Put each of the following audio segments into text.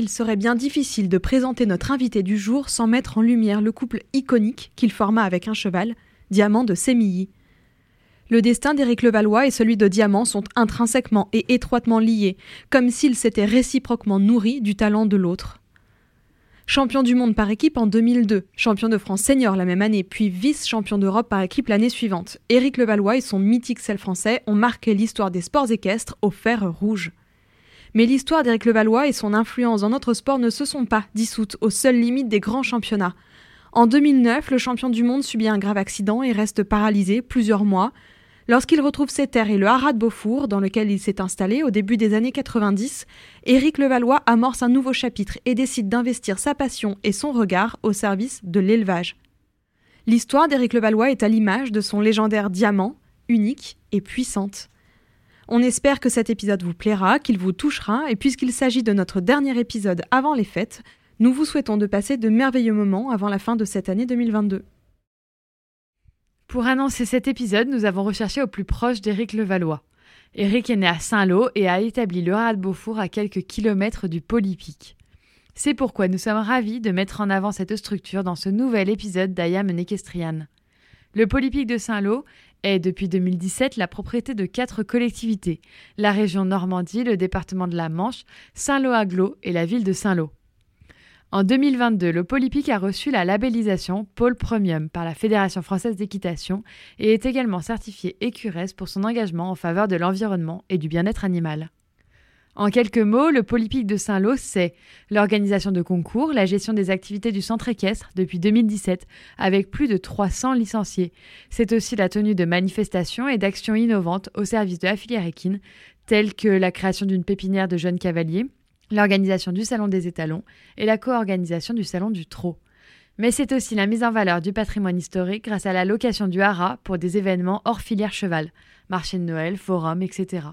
Il serait bien difficile de présenter notre invité du jour sans mettre en lumière le couple iconique qu'il forma avec un cheval, Diamant de Sémilly. Le destin d'Éric Levallois et celui de Diamant sont intrinsèquement et étroitement liés, comme s'ils s'étaient réciproquement nourris du talent de l'autre. Champion du monde par équipe en 2002, champion de France senior la même année, puis vice-champion d'Europe par équipe l'année suivante, Éric Levallois et son mythique sel français ont marqué l'histoire des sports équestres au fer rouge. Mais l'histoire d'Éric Levallois et son influence dans notre sport ne se sont pas dissoutes aux seules limites des grands championnats. En 2009, le champion du monde subit un grave accident et reste paralysé plusieurs mois, Lorsqu'il retrouve ses terres et le haras de Beaufour, dans lequel il s'est installé au début des années 90, Éric Levallois amorce un nouveau chapitre et décide d'investir sa passion et son regard au service de l'élevage. L'histoire d'Éric Levallois est à l'image de son légendaire diamant, unique et puissante. On espère que cet épisode vous plaira, qu'il vous touchera, et puisqu'il s'agit de notre dernier épisode avant les fêtes, nous vous souhaitons de passer de merveilleux moments avant la fin de cette année 2022. Pour annoncer cet épisode, nous avons recherché au plus proche d'Éric Levallois. Éric est né à Saint-Lô et a établi le Rat de Beaufour à quelques kilomètres du Polypic. C'est pourquoi nous sommes ravis de mettre en avant cette structure dans ce nouvel épisode d'Ayam Nekestrian. Le Polypic de Saint-Lô est depuis 2017 la propriété de quatre collectivités la région Normandie, le département de la Manche, Saint-Lô-Aglo et la ville de Saint-Lô. En 2022, le Polypic a reçu la labellisation Pôle Premium par la Fédération française d'équitation et est également certifié écuresse pour son engagement en faveur de l'environnement et du bien-être animal. En quelques mots, le Polypic de Saint-Lô, c'est l'organisation de concours, la gestion des activités du centre équestre depuis 2017, avec plus de 300 licenciés. C'est aussi la tenue de manifestations et d'actions innovantes au service de la filière équine, telles que la création d'une pépinière de jeunes cavaliers, l'organisation du Salon des étalons et la co-organisation du Salon du Trot. Mais c'est aussi la mise en valeur du patrimoine historique grâce à la location du haras pour des événements hors filière cheval, marché de Noël, forum, etc.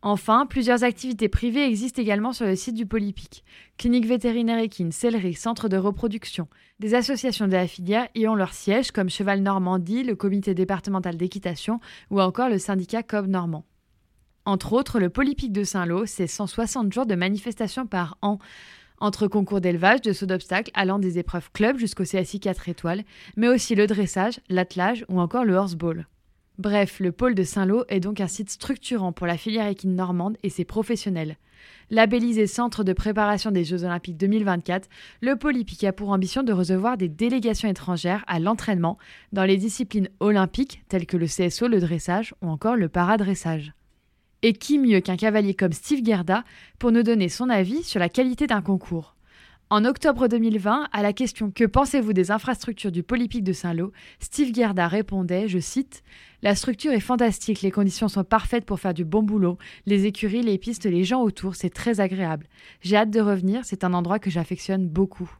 Enfin, plusieurs activités privées existent également sur le site du Polypic. Clinique vétérinaire équine, sellerie, centre de reproduction. Des associations de la y ont leur siège comme Cheval Normandie, le comité départemental d'équitation ou encore le syndicat COB Normand. Entre autres, le Polypic de Saint-Lô, c'est 160 jours de manifestations par an, entre concours d'élevage, de saut d'obstacles, allant des épreuves club jusqu'au CSI 4 étoiles, mais aussi le dressage, l'attelage ou encore le horseball. Bref, le pôle de Saint-Lô est donc un site structurant pour la filière équine normande et ses professionnels. Labellisé Centre de préparation des Jeux Olympiques 2024, le Polypic a pour ambition de recevoir des délégations étrangères à l'entraînement dans les disciplines olympiques telles que le CSO, le dressage ou encore le paradressage. Et qui mieux qu'un cavalier comme Steve Gerda pour nous donner son avis sur la qualité d'un concours? En octobre 2020, à la question Que pensez-vous des infrastructures du Polypic de Saint-Lô? Steve Gerda répondait, je cite, La structure est fantastique, les conditions sont parfaites pour faire du bon boulot, les écuries, les pistes, les gens autour, c'est très agréable. J'ai hâte de revenir, c'est un endroit que j'affectionne beaucoup.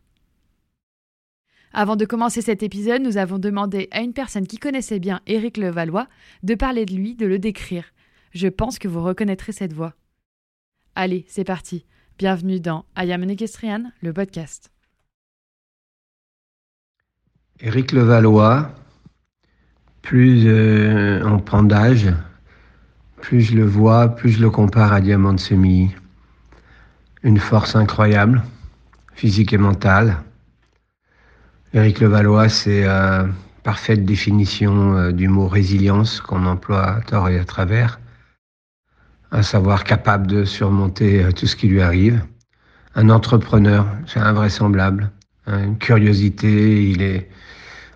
Avant de commencer cet épisode, nous avons demandé à une personne qui connaissait bien Éric Levallois de parler de lui, de le décrire. Je pense que vous reconnaîtrez cette voix. Allez, c'est parti. Bienvenue dans I Am le podcast. Éric Levallois, plus euh, on prend d'âge, plus je le vois, plus je le compare à Diamant de. Une force incroyable, physique et mentale. Éric Levallois, c'est euh, parfaite définition euh, du mot résilience qu'on emploie à tort et à travers à savoir capable de surmonter tout ce qui lui arrive. Un entrepreneur, c'est invraisemblable. Une curiosité, il est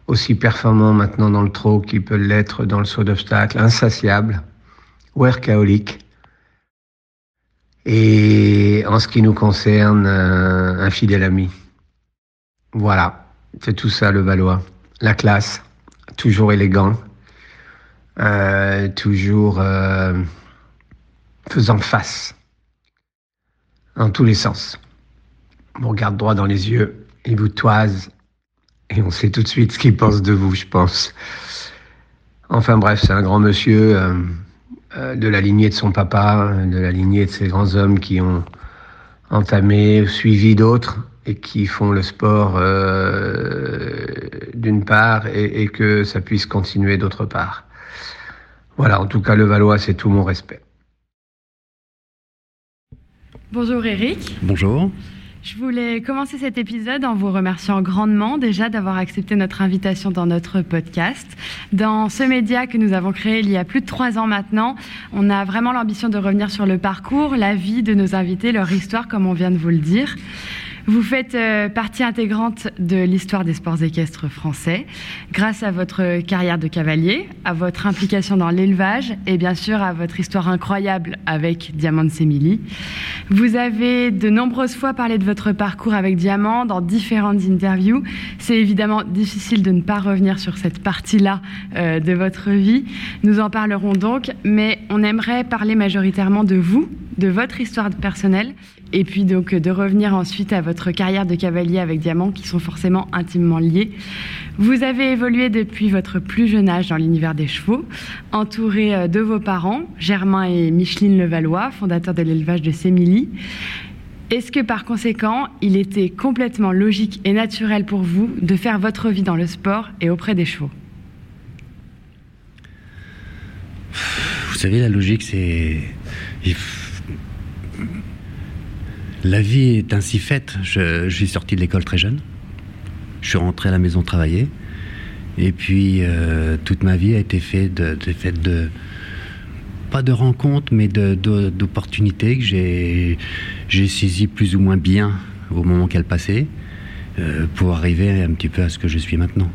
aussi performant maintenant dans le trot qu'il peut l'être dans le saut d'obstacle, insatiable, workaholic. Et en ce qui nous concerne, un, fidèle ami. Voilà, c'est tout ça le Valois. La classe, toujours élégant, euh, toujours euh, faisant face, en tous les sens. On regarde droit dans les yeux, il vous toise, et on sait tout de suite ce qu'il pense de vous, je pense. Enfin bref, c'est un grand monsieur euh, euh, de la lignée de son papa, de la lignée de ces grands hommes qui ont entamé, suivi d'autres et qui font le sport euh, d'une part et, et, que ça puisse continuer d'autre part. Voilà, en tout cas, le Valois, c'est tout mon respect. Bonjour Eric. Bonjour. Je voulais commencer cet épisode en vous remerciant grandement déjà d'avoir accepté notre invitation dans notre podcast. Dans ce média que nous avons créé il y a plus de trois ans maintenant, on a vraiment l'ambition de revenir sur le parcours, la vie de nos invités, leur histoire, comme on vient de vous le dire. Vous faites euh, partie intégrante de l'histoire des sports équestres français grâce à votre carrière de cavalier, à votre implication dans l'élevage et bien sûr à votre histoire incroyable avec Diamant Semili. Vous avez de nombreuses fois parlé de votre parcours avec Diamant dans différentes interviews. C'est évidemment difficile de ne pas revenir sur cette partie-là euh, de votre vie. Nous en parlerons donc, mais on aimerait parler majoritairement de vous, de votre histoire personnelle et puis donc de revenir ensuite à votre carrière de cavalier avec diamant qui sont forcément intimement liés. Vous avez évolué depuis votre plus jeune âge dans l'univers des chevaux, entouré euh, de vos parents, Germain et Micheline Levallois, fondateurs de l'élevage de Sémilly. Est-ce que par conséquent, il était complètement logique et naturel pour vous de faire votre vie dans le sport et auprès des chevaux? Vous savez, la logique, c'est la vie est ainsi faite. Je, suis sorti de l'école très jeune. Je suis rentré à la maison travailler. Et puis, euh, toute ma vie a été faite de, pas de rencontres, mais d'opportunités que j'ai saisies plus ou moins bien au moment qu'elles passaient euh, pour arriver un petit peu à ce que je suis maintenant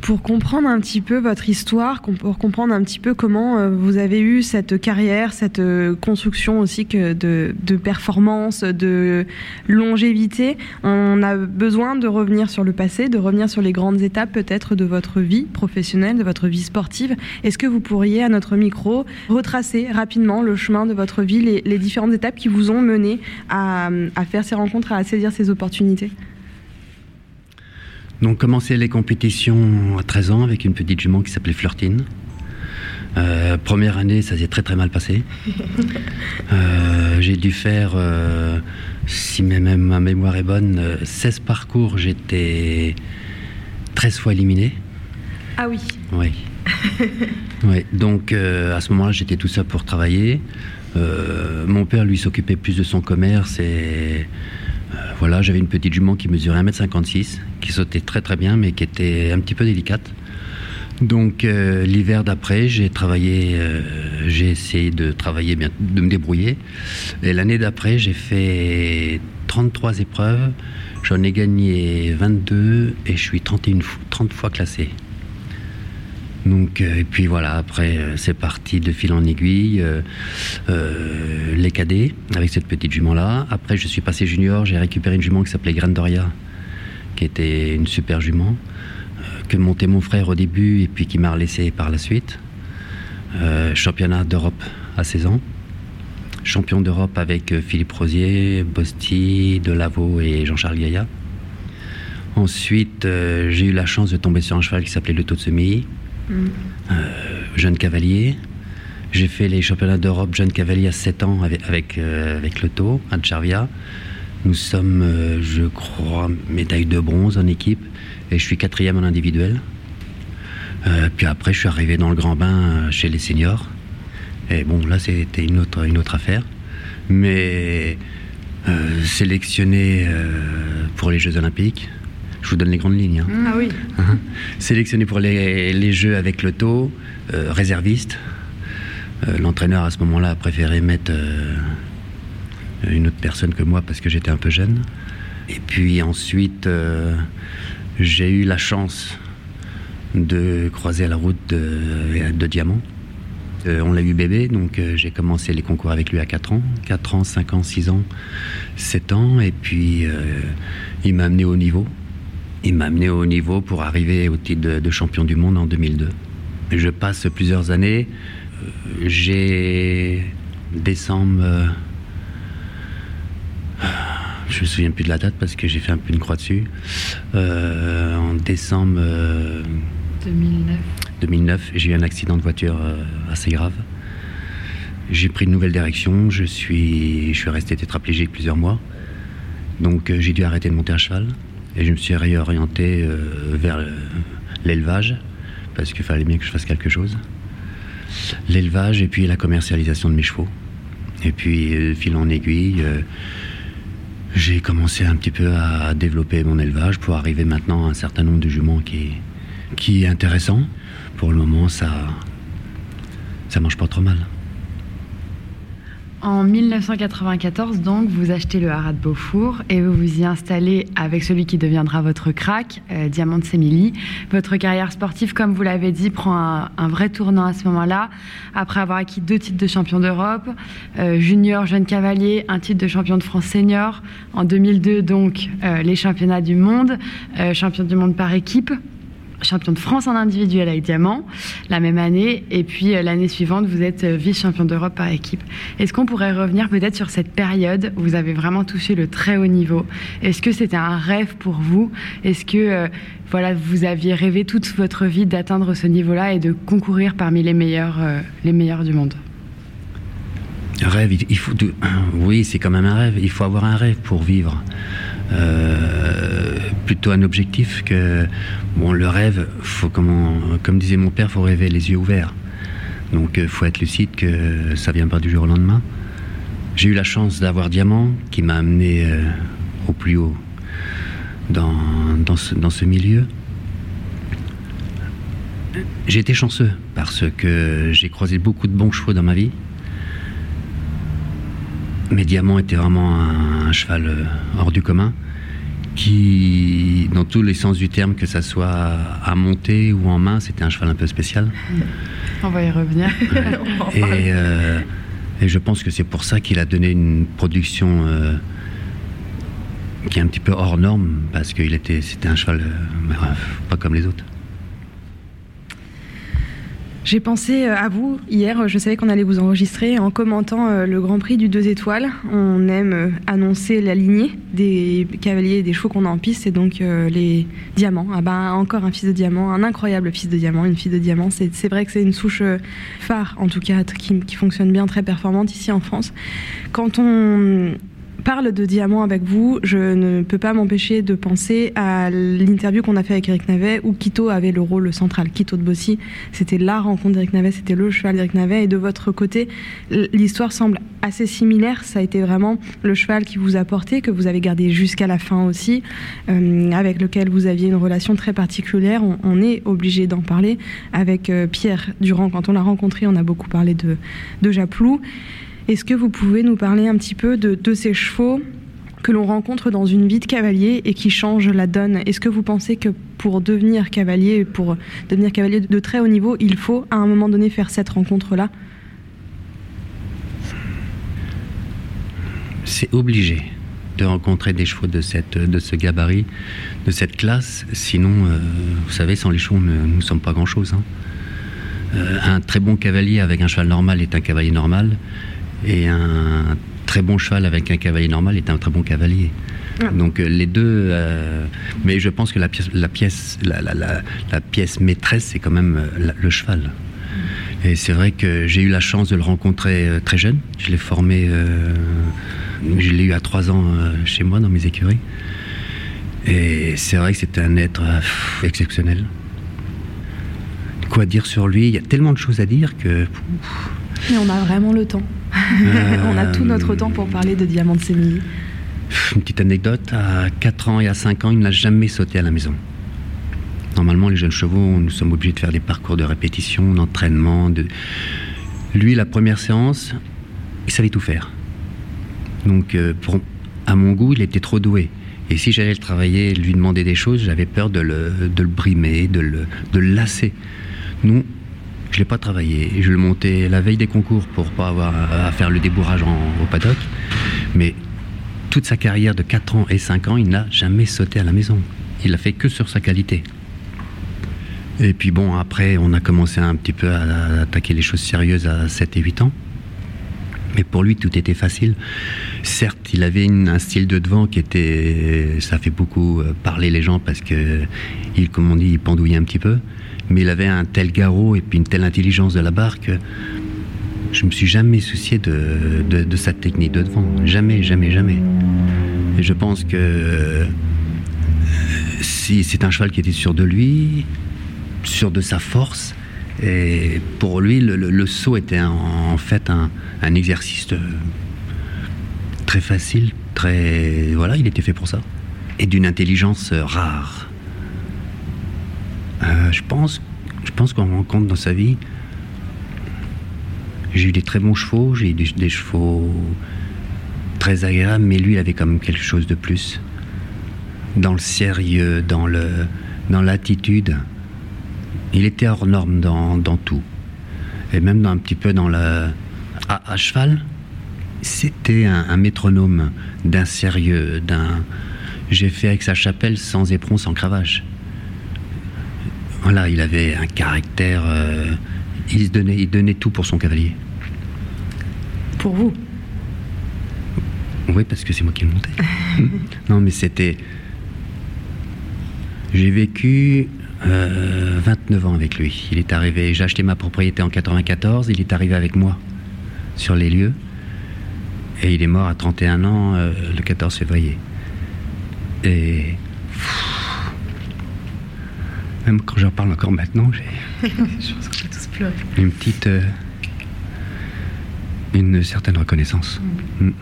pour comprendre un petit peu votre histoire, pour comprendre un petit peu comment euh, vous avez eu cette carrière, cette euh, construction aussi que de, de performance, de longévité, on a besoin de revenir sur le passé, de revenir sur les grandes étapes peut-être de votre vie professionnelle, de votre vie sportive. Est-ce que vous pourriez, à notre micro, retracer rapidement le chemin de votre vie, les, les différentes étapes qui vous ont mené à, à faire ces rencontres, à saisir ces opportunités? Donc commencé les compétitions à 13 ans avec une petite jument qui s'appelait Flirtine. Euh, première année, ça s'est très très mal passé. Euh, j'ai dû faire, euh, si même ma mémoire est bonne, 16 parcours, j'étais 13 fois éliminé. Ah oui Oui. oui. Donc à ce moment-là, j'étais tout seul pour travailler. mon père, lui, s'occupait plus de son commerce et voilà, j'avais une petite jument qui mesurait 1m56, qui sautait très très bien, mais qui était un petit peu délicate. Donc euh, l'hiver d'après, j'ai travaillé, euh, j'ai essayé de travailler bien, de me débrouiller. Et l'année d'après, j'ai fait 33 épreuves. J'en ai gagné 22 et je suis 31, 30 fois classé. Euh, et puis voilà, après, euh, c'est parti de fil en aiguille, euh, les cadets, avec cette petite jument-là. Après, je suis passé junior, j'ai récupéré une jument qui s'appelait Grandoria, qui était une super jument, que montait mon frère au début et puis qui m'a laissé par la suite. championnat d'Europe à 16 ans. Champion d'Europe avec Philippe Rosier, Bosti, Delavaux et Jean-Charles Gaillat. Ensuite, j'ai eu la chance de tomber sur un cheval qui s'appelait le Totsumi, euh, jeune cavalier. J'ai fait les championnats d'Europe jeune cavalier à 7 ans avec, avec, euh, avec à. Nous sommes, euh, je crois, médaille de bronze en équipe et je suis quatrième en individuel. puis après, je suis arrivé dans le grand bain chez les seniors. Et bon, là, c'était une autre, une autre affaire. Mais sélectionné pour les Jeux Olympiques, je vous donne les grandes lignes. Hein. Ah oui. Uh-huh. Sélectionné pour les, Jeux avec le taux, euh, réserviste. L'entraîneur à ce moment-là a préféré mettre une autre personne que moi parce que j'étais un peu jeune. Et puis ensuite, j'ai eu la chance de croiser la route de, de Diamant. Euh, on l'a eu bébé, donc euh, j'ai commencé les concours avec lui à 4 ans. 4 ans, 5 ans, 6 ans, 7 ans. Et puis, euh, il m'a amené au niveau. Il m'a amené au niveau pour arriver au titre de, champion du monde en 2002. Je passe plusieurs années. j'ai décembre. je me souviens plus de la date parce que j'ai fait un peu une croix dessus. en décembre. 2009. 2009, j'ai eu un accident de voiture euh, assez grave. J'ai pris une nouvelle direction, je suis, je suis resté tétraplégique plusieurs mois. Donc euh, j'ai dû arrêter de monter à cheval et je me suis réorienté euh, vers l'élevage parce qu'il fallait bien que je fasse quelque chose. L'élevage et puis la commercialisation de mes chevaux. Et puis, fil en aiguille, j'ai commencé un petit peu à développer mon élevage pour arriver maintenant à un certain nombre de juments qui, qui est intéressant pour le moment, ça, ça mange pas trop mal. En 1994, donc, vous achetez le haras de Beaufour et vous vous y installez avec celui qui deviendra votre crack, euh, Diamant Sémilly. Votre carrière sportive, comme vous l'avez dit, prend un, vrai tournant à ce moment-là, après avoir acquis deux titres de champion d'Europe, euh, junior, jeune cavalier, un titre de champion de France senior. En 2002, donc, euh, les championnats du monde, champion du monde par équipe champion de France en individuel avec diamant la même année. Et puis euh, l'année suivante, vous êtes euh, vice-champion d'Europe par équipe. Est-ce qu'on pourrait revenir peut-être sur cette période où vous avez vraiment touché le très haut niveau? Est-ce que c'était un rêve pour vous? Est-ce que euh, voilà, vous aviez rêvé toute votre vie d'atteindre ce niveau-là et de concourir parmi les meilleurs, les meilleurs du monde? Rêve, il faut. Oui, c'est quand même un rêve. Il faut avoir un rêve pour vivre. Euh, plutôt un objectif que bon le rêve faut comment comme disait mon père faut rêver les yeux ouverts. Donc euh, faut être lucide que ça vient pas du jour au lendemain. J'ai eu la chance d'avoir Diamant qui m'a amené euh, au plus haut dans, dans, ce, dans ce milieu. J'ai été chanceux parce que j'ai croisé beaucoup de bons chevaux dans ma vie mais Diamant était vraiment un, cheval hors du commun qui, dans tous les sens du terme, que ça soit à monter ou en main, c'était un cheval un peu spécial. On va y revenir. Euh, et, je pense que c'est pour ça qu'il a donné une production euh, qui est un petit peu hors norme, parce qu'il était, c'était un cheval euh, pas comme les autres. J'ai pensé euh, à vous hier, je savais qu'on allait vous enregistrer en commentant euh, le Grand Prix du 2 étoiles. On aime euh, annoncer la lignée des cavaliers et des chevaux qu'on a en piste, et donc les diamants. Ah ben, encore un fils de diamant, un incroyable fils de diamant, une fille de diamant. C'est vrai que c'est une souche phare, en tout cas, qui, qui fonctionne bien, très performante ici en France. Quand on parle de diamant avec vous, je ne peux pas m'empêcher de penser à l'interview qu'on a fait avec Eric Navet où Quito avait le rôle central. Quito de Bossy, c'était la rencontre d'Eric Navet, c'était le cheval d'Eric Navet. Et de votre côté, l'histoire semble assez similaire. Ça a été vraiment le cheval qui vous a porté, que vous avez gardé jusqu'à la fin aussi, euh, avec lequel vous aviez une relation très particulière. On, est obligé d'en parler. Avec euh, Pierre Durand, quand on l'a rencontré, on a beaucoup parlé de, de Japlou. Est-ce que vous pouvez nous parler un petit peu de, ces chevaux que l'on rencontre dans une vie de cavalier et qui changent la donne? Est-ce que vous pensez que pour devenir cavalier, pour devenir cavalier de très haut niveau, il faut à un moment donné faire cette rencontre-là? C'est obligé de rencontrer des chevaux de, ce gabarit, de cette classe. Sinon, euh, vous savez, sans les chevaux, nous ne sommes pas grand-chose. Hein. Euh, un très bon cavalier avec un cheval normal est un cavalier normal. Et un très bon cheval avec un cavalier normal est un très bon cavalier. Ah. Donc euh, les deux, euh, mais je pense que la pièce, la pièce, la, pièce maîtresse, c'est quand même euh, le cheval. Et c'est vrai que j'ai eu la chance de le rencontrer très jeune. Je l'ai formé, je l'ai eu à trois ans chez moi dans mes écuries. Et c'est vrai que c'était un être exceptionnel. Quoi dire sur lui? Il y a tellement de choses à dire que. Mais on a vraiment le temps. On a tout notre temps pour parler de Diamant de Sémilly. Une petite anecdote, à 4 ans et à 5 ans, il n'a jamais sauté à la maison. Normalement, les jeunes chevaux, nous sommes obligés de faire des parcours de répétition, d'entraînement. De... Lui, la première séance, il savait tout faire. Donc, euh, pour, à mon goût, il était trop doué. Et si j'allais le travailler, lui demander des choses, j'avais peur de le, de le brimer, de le, de le lasser. Nous, je l'ai pas travaillé. Je le montais la veille des concours pour pas avoir à faire le débourrage en, au paddock. Mais toute sa carrière de 4 ans et 5 ans, il n'a jamais sauté à la maison. Il a fait que sur sa qualité. Et puis bon, après, on a commencé un petit peu à, attaquer les choses sérieuses à 7 et 8 ans. Mais pour lui, tout était facile. Certes, il avait une, un style de devant qui était. Ça fait beaucoup euh, parler les gens parce que, il, comme on dit, il pendouillait un petit peu. Mais il avait un tel garrot et puis une telle intelligence de la barre que je me suis jamais soucié de, de, sa technique de devant. Jamais, jamais, jamais. Et je pense que euh, si c'est un cheval qui était sûr de lui, sûr de sa force, et pour lui, le, saut était en, fait un, exercice de, très facile, très voilà, il était fait pour ça, et d'une intelligence rare. Euh, je pense, qu'on rencontre dans sa vie. J'ai eu des très bons chevaux, j'ai eu des, chevaux très agréables, mais lui, il avait comme quelque chose de plus dans le sérieux, dans l'attitude. Il était hors norme dans, tout. Et même dans, un petit peu dans le. À, à cheval, c'était un, un, métronome d'un sérieux, d'un. J'ai fait avec sa chapelle sans éperon, sans cravache. Voilà, il avait un caractère. Euh, il, se donnait, il donnait tout pour son cavalier. Pour vous? Oui, parce que c'est moi qui le montais. non, mais c'était. J'ai vécu euh, 29 ans avec lui. Il est arrivé, j'ai acheté ma propriété en 94, il est arrivé avec moi sur les lieux. Et il est mort à 31 ans euh, le 14 février. Et pff, même quand j'en parle encore maintenant, j'ai. Je pense qu'on va tous pleurer. Une petite. Euh, une certaine reconnaissance. Mmh. Mmh.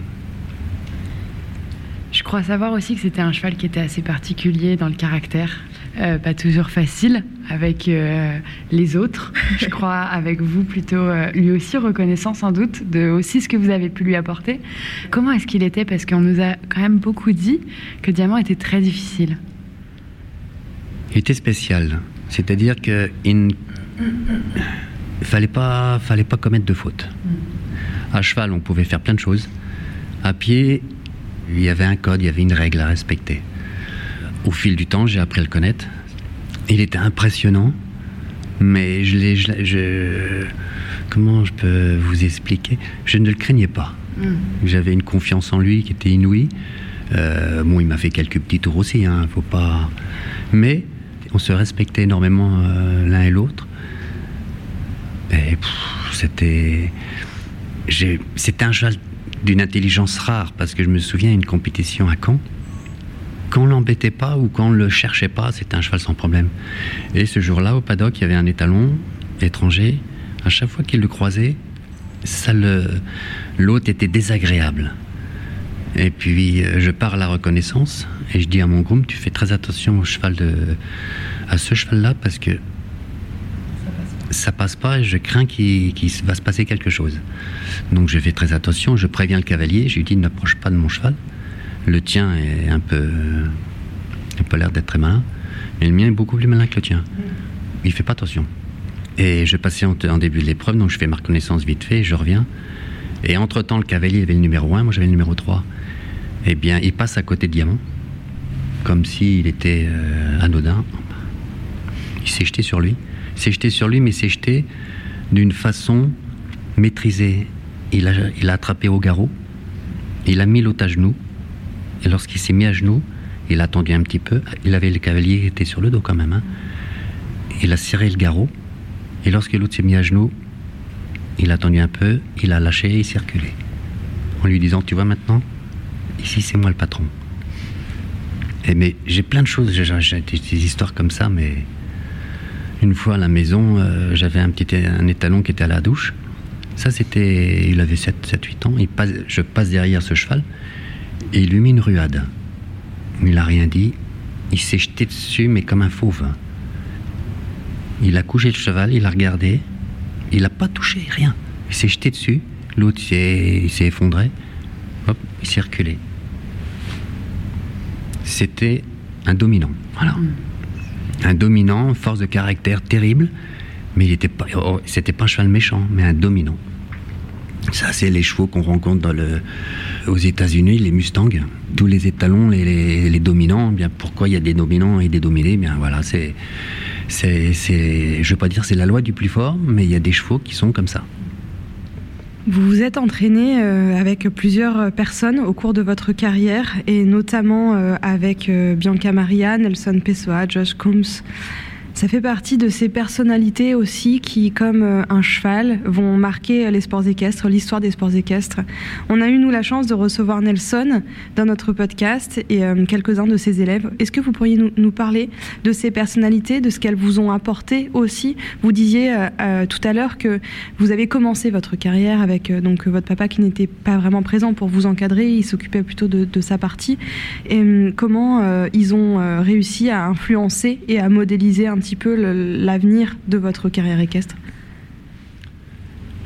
Je crois savoir aussi que c'était un cheval qui était assez particulier dans le caractère. Euh, pas toujours facile avec euh, les autres, je crois, avec vous plutôt, euh, lui aussi reconnaissant sans doute de aussi ce que vous avez pu lui apporter. Comment est-ce qu'il était? Parce qu'on nous a quand même beaucoup dit que Diamant était très difficile. Il était spécial, c'est-à-dire qu'il ne fallait pas, fallait pas commettre de fautes. À cheval, on pouvait faire plein de choses. À pied, il y avait un code, il y avait une règle à respecter. Au fil du temps, j'ai appris à le connaître. Il était impressionnant, mais je l'ai. Je, je, comment je peux vous expliquer? Je ne le craignais pas. Mm. J'avais une confiance en lui qui était inouïe. Euh, bon, il m'a fait quelques petits tours aussi, hein, faut pas. Mais on se respectait énormément euh, l'un et l'autre. Et c'était. C'était un cheval d'une intelligence rare, parce que je me souviens une compétition à Caen quand on l'embêtait pas ou quand on le cherchait pas, c'était un cheval sans problème. Et ce jour-là, au paddock, il y avait un étalon étranger. À chaque fois qu'il le croisait, ça l'hôte était désagréable. Et puis je pars à la reconnaissance et je dis à mon groom, tu fais très attention au cheval de à ce cheval-là parce que ça passe pas et je crains qu'il qu va se passer quelque chose. Donc je fais très attention, je préviens le cavalier, je lui dis n'approche pas de mon cheval. Le tien est un peu. Il pas l'air d'être très malin, mais le mien est beaucoup plus malin que le tien. Il fait pas attention. Et je passais en, en début de l'épreuve, donc je fais ma reconnaissance vite fait, je reviens. Et entre-temps, le cavalier avait le numéro 1, moi j'avais le numéro 3. Eh bien, il passe à côté de Diamant, comme s'il était euh, anodin. Il s'est jeté sur lui. Il s'est jeté sur lui, mais s'est jeté d'une façon maîtrisée. Il a, attrapé au garrot, il a mis l'autre à genoux, et lorsqu'il s'est mis à genoux, il a attendu un petit peu. Il avait le cavalier qui était sur le dos quand même. Hein. Il a serré le garrot. Et lorsque l'autre s'est mis à genoux, il a attendu un peu, il a lâché et il s'est reculé. En lui disant, tu vois maintenant, ici c'est moi le patron. Mais j'ai plein de choses, j'ai des histoires comme ça, mais une fois à la maison, euh, j'avais un petit un étalon qui était à la douche. Ça c'était, il avait 7-8 ans. Il passe, je passe derrière ce cheval et il lui mit une ruade. Il n'a rien dit. Il s'est jeté dessus, mais comme un fauve. Il a couché le cheval, il a regardé. Il n'a pas touché, rien. il s'est jeté dessus, l'autre s'est effondré, hop, il s'est reculé. C'était un dominant, voilà. Un dominant, force de caractère terrible, mais il était pas, oh, c'était pas un cheval méchant, mais un dominant. Ça, c'est les chevaux qu'on rencontre aux États-Unis, les Mustangs, tous les étalons, les, dominants. Bien, pourquoi il y a des dominants et des dominés? Eh Bien, voilà, c'est, c'est, c'est, je veux pas dire c'est la loi du plus fort, mais il y a des chevaux qui sont comme ça. Vous vous êtes entraîné euh, avec plusieurs personnes au cours de votre carrière et notamment euh, avec euh, Bianca Maria, Nelson Pessoa, Josh Coombs. Ça fait partie de ces personnalités aussi qui, comme euh, un cheval, vont marquer les sports équestres, l'histoire des sports équestres. On a eu, nous, la chance de recevoir Nelson dans notre podcast et euh, quelques-uns de ses élèves. Est-ce que vous pourriez nous, parler de ces personnalités, de ce qu'elles vous ont apporté aussi? Vous disiez euh, tout à l'heure que vous avez commencé votre carrière avec donc votre papa qui n'était pas vraiment présent pour vous encadrer, il s'occupait plutôt de, sa partie. Et hum, comment ils ont réussi à influencer et à modéliser un petit peu l'avenir de votre carrière équestre?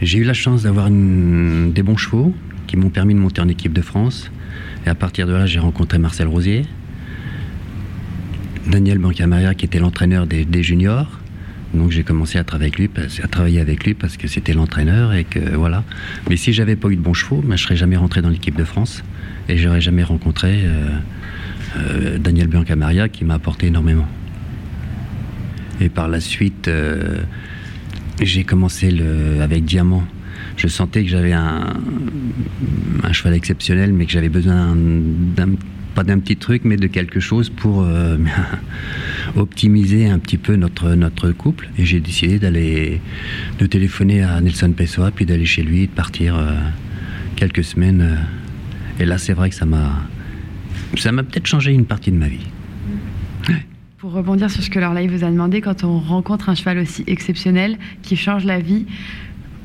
J'ai eu la chance d'avoir des bons chevaux qui m'ont permis de monter en équipe de France. Et à partir de là, j'ai rencontré Marcel Rosier, Daniel Bancamaria qui était l'entraîneur des, juniors. Donc j'ai commencé à travailler avec lui, parce que c'était l'entraîneur et que voilà. Mais si j'avais pas eu de bons chevaux, ben, je serais jamais rentré dans l'équipe de France et j'aurais jamais rencontré euh, euh, Daniel Biancamaria qui m'a apporté énormément. Et par la suite, euh, j'ai commencé le, avec Diamant. Je sentais que j'avais un, cheval exceptionnel, mais que j'avais besoin pas d'un petit truc, mais de quelque chose pour euh, optimiser un petit peu notre, notre couple. Et j'ai décidé d'aller, de téléphoner à Nelson Pessoa, puis d'aller chez lui, de partir euh, quelques semaines. et là, c'est vrai que ça m'a, ça m'a peut-être changé une partie de ma vie. Pour rebondir sur ce que Lorlaï vous a demandé, quand on rencontre un cheval aussi exceptionnel qui change la vie,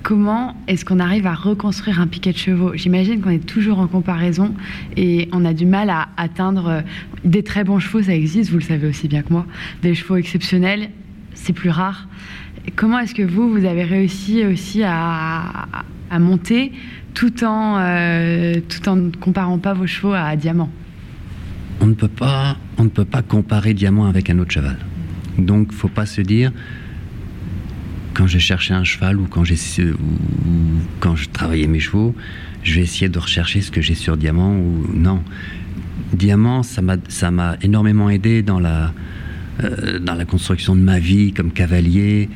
comment est-ce qu'on arrive à reconstruire un piquet de chevaux? J'imagine qu'on est toujours en comparaison et on a du mal à atteindre des très bons chevaux, ça existe, vous le savez aussi bien que moi. Des chevaux exceptionnels, c'est plus rare. Comment est-ce que vous, vous avez réussi aussi à, monter tout en, euh, tout en ne comparant pas vos chevaux à Diamant? On ne peut pas, on ne peut pas comparer Diamant avec un autre cheval. Donc, faut pas se dire quand j'ai cherché un cheval ou quand j'ai quand je travaillais mes chevaux, je vais essayer de rechercher ce que j'ai sur Diamant ou non. Diamant, ça m'a ça m'a énormément aidé dans la euh, dans la construction de ma vie comme cavalier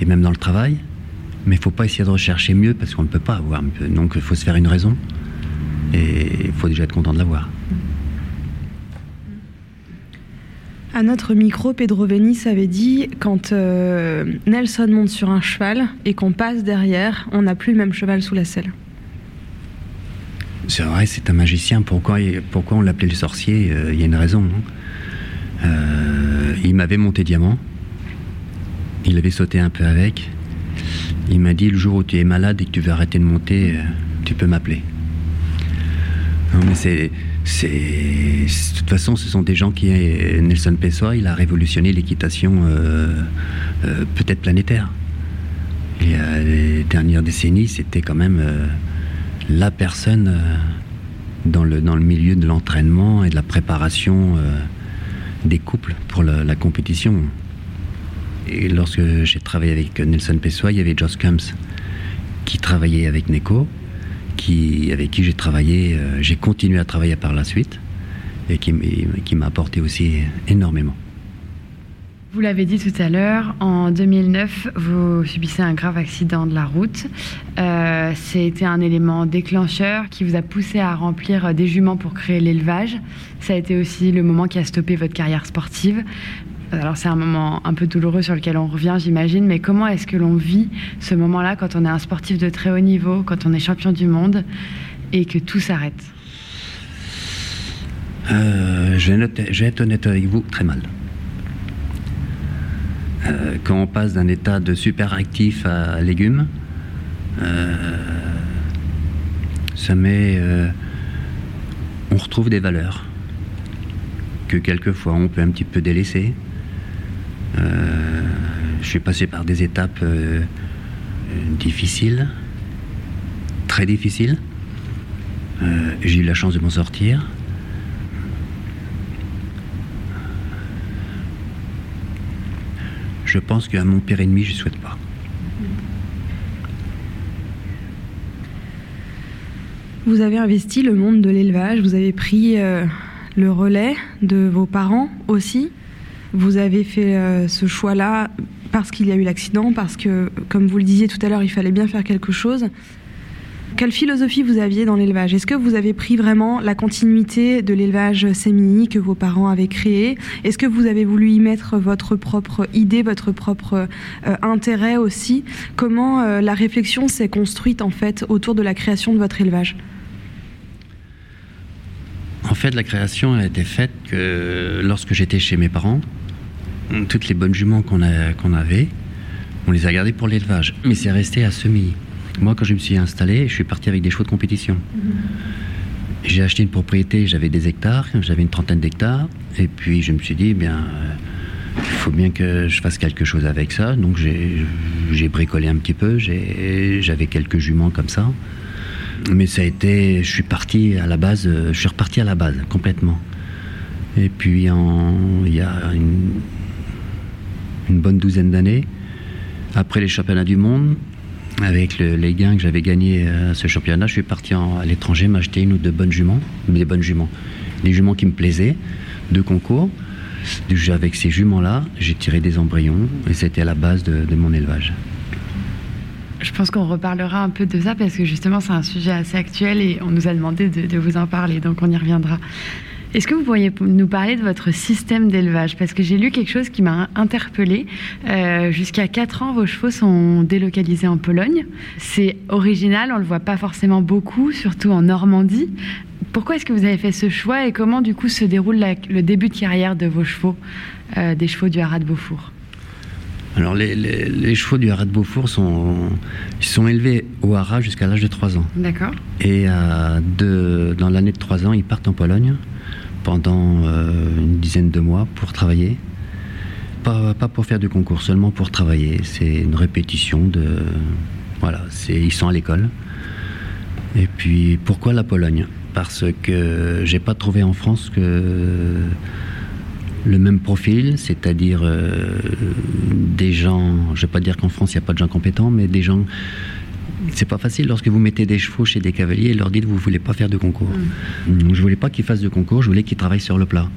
et même dans le travail. Mais il faut pas essayer de rechercher mieux parce qu'on ne peut pas avoir mieux. Donc il faut se faire une raison et il faut déjà être content de l'avoir. À notre micro, Pedro Venis avait dit quand euh, Nelson monte sur un cheval et qu'on passe derrière, on n'a plus le même cheval sous la selle. C'est vrai, c'est un magicien. Pourquoi, pourquoi on l'appelait le sorcier euh, Il y a une raison. Hein. Euh, il m'avait monté diamant. Il avait sauté un peu avec. Il m'a dit le jour où tu es malade et que tu veux arrêter de monter, tu peux m'appeler. mais c'est c'est de toute façon ce sont des gens qui Nelson Pessoa il a révolutionné l'équitation euh, euh, peut-être planétaire. Et les dernières décennies c'était quand même euh, la personne dans le dans le milieu de l'entraînement et de la préparation des couples pour la, compétition. Et lorsque j'ai travaillé avec Nelson Pessoa il y avait Josh Combs qui travaillait avec Neko qui, avec qui j'ai travaillé, euh, j'ai continué à travailler par la suite et qui, m'a apporté aussi énormément. Vous l'avez dit tout à l'heure, en 2009, vous subissez un grave accident de la route. Euh, C'était un élément déclencheur qui vous a poussé à remplir des juments pour créer l'élevage. Ça a été aussi le moment qui a stoppé votre carrière sportive. Alors c'est un moment un peu douloureux sur lequel on revient, j'imagine, mais comment est-ce que l'on vit ce moment-là quand on est un sportif de très haut niveau, quand on est champion du monde et que tout s'arrête? Euh, je, vais être honnête avec vous, très mal. Euh, quand on passe d'un état de super actif à légumes, euh, ça met. on retrouve des valeurs que quelquefois on peut un petit peu délaisser. Euh, je suis passé par des étapes euh, difficiles très difficile. Euh, j'ai eu la chance de m'en sortir. Je pense qu'à mon pire ennemi, je ne souhaite pas. Vous avez investi le monde de l'élevage, vous avez pris euh, le relais de vos parents aussi. Vous avez fait euh, ce choix-là parce qu'il y a eu l'accident, parce que, comme vous le disiez tout à l'heure, il fallait bien faire quelque chose. Quelle philosophie vous aviez dans l'élevage? Est-ce que vous avez pris vraiment la continuité de l'élevage sémini que vos parents avaient créé? Est-ce que vous avez voulu y mettre votre propre idée, votre propre euh, intérêt aussi? Comment euh, la réflexion s'est construite en fait autour de la création de votre élevage? En fait, la création a été faite que lorsque j'étais chez mes parents, toutes les bonnes juments qu'on qu'on avait, on les a gardées pour l'élevage. Mais c'est resté à semis. Moi, quand je me suis installé, je suis parti avec des chevaux de compétition. J'ai acheté une propriété, j'avais des hectares, j'avais une trentaine d'hectares, et puis je me suis dit, eh bien, euh, il faut bien que je fasse quelque chose avec ça. Donc j'ai bricolé un petit peu, j'avais quelques juments comme ça. Mais ça a été, je suis parti à la base, je suis reparti à la base complètement. Et puis en, il y a une, une bonne douzaine d'années, après les championnats du monde, avec les gains que j'avais gagnés à ce championnat, je suis parti à l'étranger m'acheter une ou deux bonnes juments, des bonnes juments, des juments qui me plaisaient, de concours. Avec ces juments-là, j'ai tiré des embryons et c'était la base de, mon élevage. Je pense qu'on reparlera un peu de ça parce que justement c'est un sujet assez actuel et on nous a demandé de, de vous en parler, donc on y reviendra. Est-ce que vous pourriez nous parler de votre système d'élevage? Parce que j'ai lu quelque chose qui m'a interpellée. Euh, jusqu'à 4 ans, vos chevaux sont délocalisés en Pologne. C'est original, on ne le voit pas forcément beaucoup, surtout en Normandie. Pourquoi est-ce que vous avez fait ce choix et comment du coup se déroule le début de carrière de vos chevaux, euh, des chevaux du Haras de Beaufour? Alors les, chevaux du Haras de Beaufour sont, ils sont élevés au Haras jusqu'à l'âge de 3 ans. D'accord. Et dans l'année de 3 ans, ils partent en Pologne pendant euh, une dizaine de mois pour travailler. Pas, pas, pour faire du concours, seulement pour travailler. C'est une répétition de. Voilà, ils sont à l'école. Et puis pourquoi la Pologne? Parce que j'ai pas trouvé en France que le même profil, c'est-à-dire euh, des gens, je vais pas dire qu'en France il n'y a pas de gens compétents, mais des gens c'est pas facile lorsque vous mettez des chevaux chez des cavaliers et leur dites vous voulez pas faire de concours. Mm. Je voulais pas qu'ils fassent de concours, je voulais qu'ils travaillent sur le plat.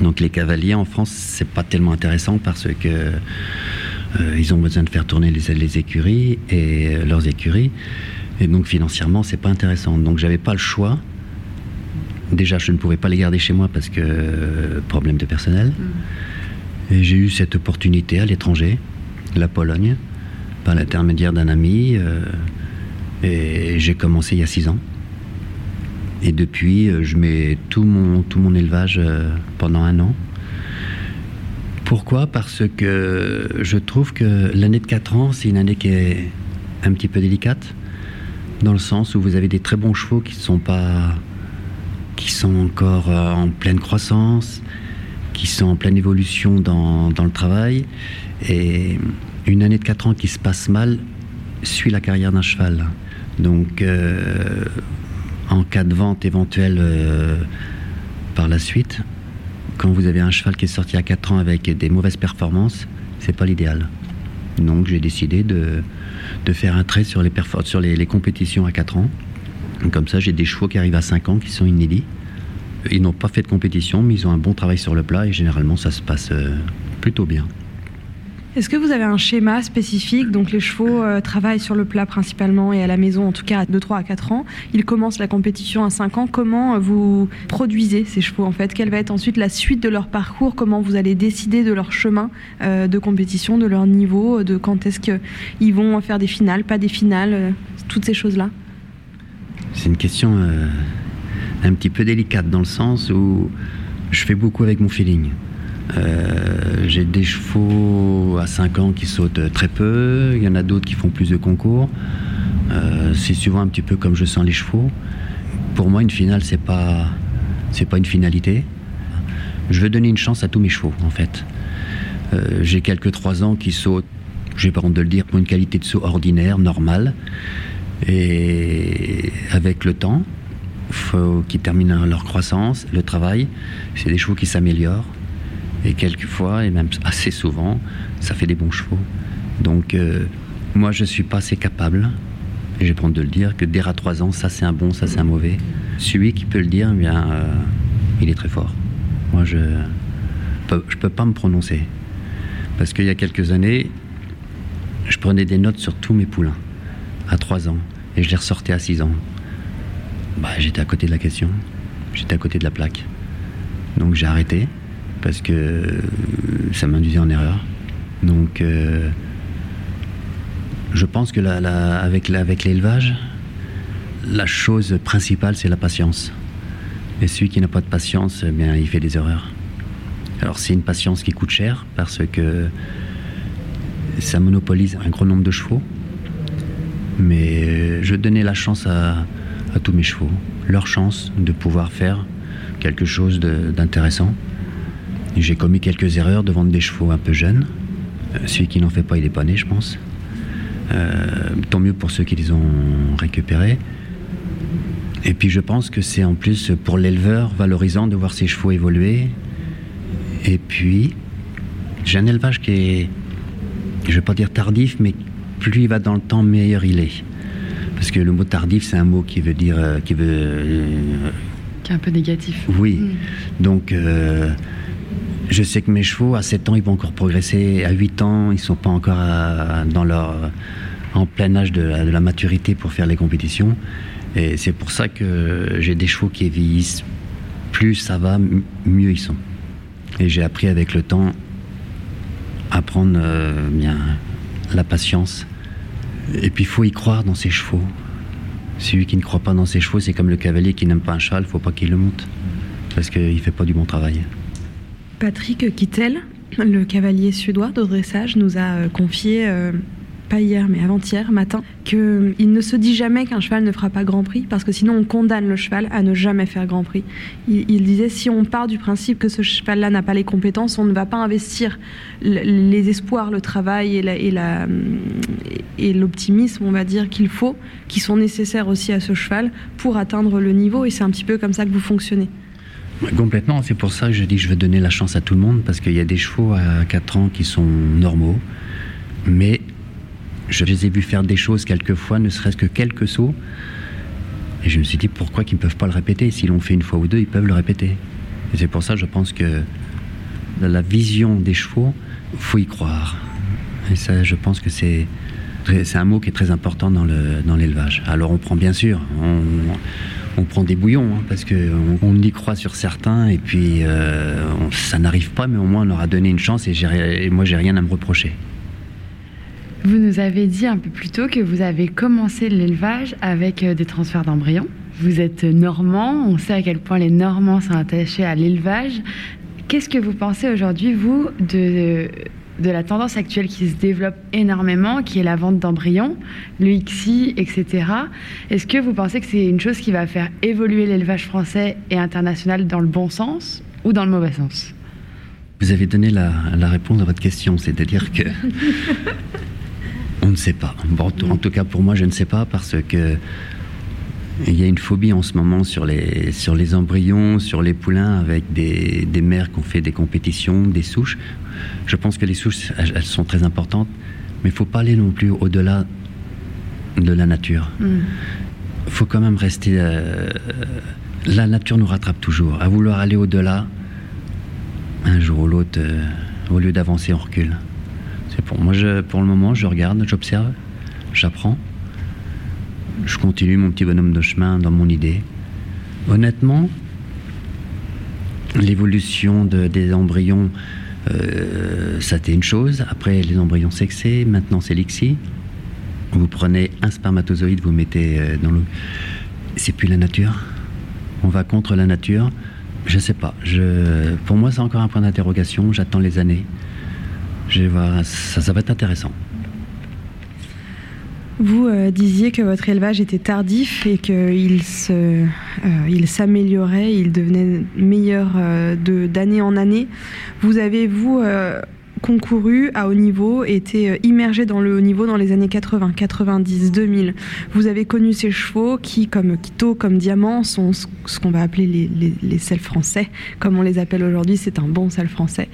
Donc les cavaliers en France, c'est pas tellement intéressant parce que euh, ils ont besoin de faire tourner les, les écuries et euh, leurs écuries. Et donc financièrement, c'est pas intéressant. Donc j'avais pas le choix. Déjà, je ne pouvais pas les garder chez moi parce que euh, problème de personnel. Mm. Et j'ai eu cette opportunité à l'étranger, la Pologne, par l'intermédiaire d'un ami. Euh, et j'ai commencé il y a six ans. Et depuis, euh, je mets tout mon, tout mon élevage euh, pendant un an. Pourquoi? Parce que je trouve que l'année de 4 ans, c'est une année qui est un petit peu délicate, dans le sens où vous avez des très bons chevaux qui sont pas, qui sont encore en pleine croissance, qui sont en pleine évolution dans, dans le travail, et une année de 4 ans qui se passe mal suit la carrière d'un cheval. Donc, euh, en cas de vente éventuelle euh, par la suite, quand vous avez un cheval qui est sorti à 4 ans avec des mauvaises performances, c'est pas l'idéal. Donc, j'ai décidé de, faire un trait sur les, sur les, compétitions à 4 ans. Comme ça, j'ai des chevaux qui arrivent à 5 ans qui sont inédits. Ils n'ont pas fait de compétition, mais ils ont un bon travail sur le plat et généralement, ça se passe euh, plutôt bien. Est-ce que vous avez un schéma spécifique? Donc les chevaux euh, travaillent sur le plat principalement et à la maison en tout cas de 3 à 4 ans. Ils commencent la compétition à 5 ans. Comment euh, vous produisez ces chevaux en fait? Quelle va être ensuite la suite de leur parcours? Comment vous allez décider de leur chemin euh, de compétition, de leur niveau, de quand est-ce qu'ils vont faire des finales, pas des finales, toutes ces choses-là? C'est une question un petit peu délicate dans le sens où je fais beaucoup avec mon feeling. Euh, j'ai des chevaux à 5 ans qui sautent très peu, il y en a d'autres qui font plus de concours. Euh, c'est souvent un petit peu comme je sens les chevaux. Pour moi, une finale, c'est pas, c'est pas une finalité. Je veux donner une chance à tous mes chevaux, en fait. Euh, j'ai quelques 3 ans qui sautent, j'ai pas honte de le dire, pour une qualité de saut ordinaire, normale. Et avec le temps, faut qu'ils terminent leur croissance, le travail. C'est des chevaux qui s'améliorent. Et quelquefois, et même assez souvent, ça fait des bons chevaux. Donc, euh, moi, je ne suis pas assez capable, et j'ai prendre de le dire, que dire à 3 ans, ça c'est un bon, ça c'est un mauvais. Celui qui peut le dire, eh bien, euh, il est très fort. Moi, je ne peux, je peux pas me prononcer. Parce qu'il y a quelques années, je prenais des notes sur tous mes poulains, à 3 ans, et je les ressortais à 6 ans. Bah, j'étais à côté de la question, j'étais à côté de la plaque. Donc j'ai arrêté parce que ça m'induisait en erreur. Donc euh, je pense que avec l'élevage, la chose principale c'est la patience. Et celui qui n'a pas de patience, eh bien, il fait des erreurs. Alors c'est une patience qui coûte cher parce que ça monopolise un gros nombre de chevaux. Mais je donnais la chance à tous mes chevaux, leur chance de pouvoir faire quelque chose d'intéressant. J'ai commis quelques erreurs de vendre des chevaux un peu jeunes. Euh, celui qui n'en fait pas, il est pas né, je pense. Euh, tant mieux pour ceux qui les ont récupérés. Et puis je pense que c'est en plus pour l'éleveur valorisant de voir ses chevaux évoluer. Et puis, j'ai un élevage qui est, je ne vais pas dire tardif, mais plus il va dans le temps, meilleur il est. Parce que le mot tardif, c'est un mot qui veut dire. Euh, qui veut. Qui est un peu négatif. Oui. Mm. Donc. Euh, je sais que mes chevaux, à 7 ans, ils vont encore progresser. À 8 ans, ils ne sont pas encore dans leur, en plein âge de la, maturité pour faire les compétitions. Et c'est pour ça que j'ai des chevaux qui vieillissent. Plus ça va, mieux ils sont. Et j'ai appris avec le temps à prendre bien la patience et puis il faut y croire dans ses chevaux. Celui qui ne croit pas dans ses chevaux, c'est comme le cavalier qui n'aime pas un cheval, il faut pas qu'il le monte. Parce qu'il ne fait pas du bon travail. Patrick Kittel, le cavalier suédois de dressage, nous a euh, confié euh, pas hier mais avant-hier matin, qu'il ne se dit jamais qu'un cheval ne fera pas Grand Prix, parce que sinon on condamne le cheval à ne jamais faire Grand Prix. Il, disait si on part du principe que ce cheval-là n'a pas les compétences, on ne va pas investir les espoirs, le travail et, et, l'optimisme, on va dire, qu'il faut, qui sont nécessaires aussi à ce cheval pour atteindre le niveau, et c'est un petit peu comme ça que vous fonctionnez. Complètement, c'est pour ça que je dis que je veux donner la chance à tout le monde, parce qu'il y a des chevaux à 4 ans qui sont normaux, mais je les ai vus faire des choses quelquefois, ne serait-ce que quelques sauts. Et je me suis dit, pourquoi qu'ils ne peuvent pas le répéter? S'ils l'ont fait une fois ou deux, ils peuvent le répéter. Et c'est pour ça, je pense que la vision des chevaux, faut y croire. Et ça, je pense que c'est un mot qui est très important dans le dans l'élevage. Alors on prend bien sûr, on prend des bouillons hein, parce que on, y croit sur certains et puis euh, ça n'arrive pas, mais au moins on leur a donné une chance et, et moi j'ai rien à me reprocher. Vous nous avez dit un peu plus tôt que vous avez commencé l'élevage avec euh, des transferts d'embryons. Vous êtes normand, on sait à quel point les Normands sont attachés à l'élevage. Qu'est-ce que vous pensez aujourd'hui, vous, de, de la tendance actuelle qui se développe énormément, qui est la vente d'embryons, le XI, etc. Est-ce que vous pensez que c'est une chose qui va faire évoluer l'élevage français et international dans le bon sens ou dans le mauvais sens? Vous avez donné la, la réponse à votre question, c'est-à-dire que On ne sait pas. en tout cas, pour moi, je ne sais pas parce que il y a une phobie en ce moment sur les, sur les embryons, sur les poulains, avec des, des mères qui ont fait des compétitions, des souches. Je pense que les souches, elles, sont très importantes, mais il ne faut pas aller non plus au-delà de la nature. Il mm. faut quand même rester... Euh, la nature nous rattrape toujours. À vouloir aller au-delà, un jour ou l'autre, euh, au lieu d'avancer, on recule. Pour moi, je, pour le moment, je regarde, j'observe, j'apprends. Je continue mon petit bonhomme de chemin dans mon idée. Honnêtement, l'évolution des embryons, euh, ça c'était une chose. Après, les embryons sexés, maintenant c'est l'ixi. Vous prenez un spermatozoïde, vous mettez euh, dans l'eau. C'est plus la nature. On va contre la nature. Je sais pas. Je, pour moi, c'est encore un point d'interrogation. J'attends les années. Je ça, ça va être intéressant. Vous euh, disiez que votre élevage était tardif et qu'il euh, il s'améliorait, il devenait meilleur euh, d'année en année. Vous avez, vous, concouru à haut niveau, été euh, immergé dans le haut niveau dans les années 80, 90, 2000. Vous avez connu ces chevaux qui, comme Quito, comme Diamant, sont ce qu'on va appeler les, les, les selles français, comme on les appelle aujourd'hui, c'est un bon sel français.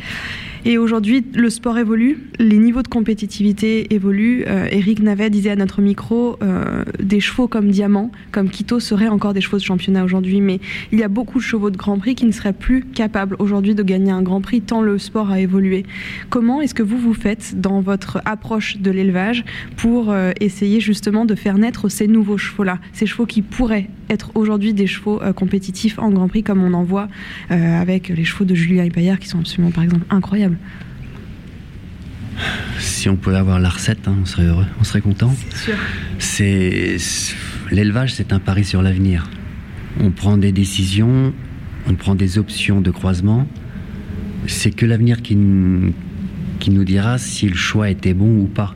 Et aujourd'hui, le sport évolue, les niveaux de compétitivité évoluent. Euh, Eric Navet disait à notre micro, euh, des chevaux comme Diamant, comme Quito seraient encore des chevaux de championnat aujourd'hui, mais il y a beaucoup de chevaux de Grand Prix qui ne seraient plus capables aujourd'hui de gagner un Grand Prix tant le sport a évolué. Comment est-ce que vous vous faites dans votre approche de l'élevage pour euh, essayer justement de faire naître ces nouveaux chevaux-là, ces chevaux qui pourraient être aujourd'hui des chevaux euh, compétitifs en Grand Prix comme on en voit avec les chevaux de Julien Epaillard qui sont absolument par exemple incroyables si on pouvait avoir la recette, hein, on serait heureux, on serait content. C'est l'élevage, c'est un pari sur l'avenir. On prend des décisions, on prend des options de croisement. C'est que l'avenir qui, qui nous dira si le choix était bon ou pas.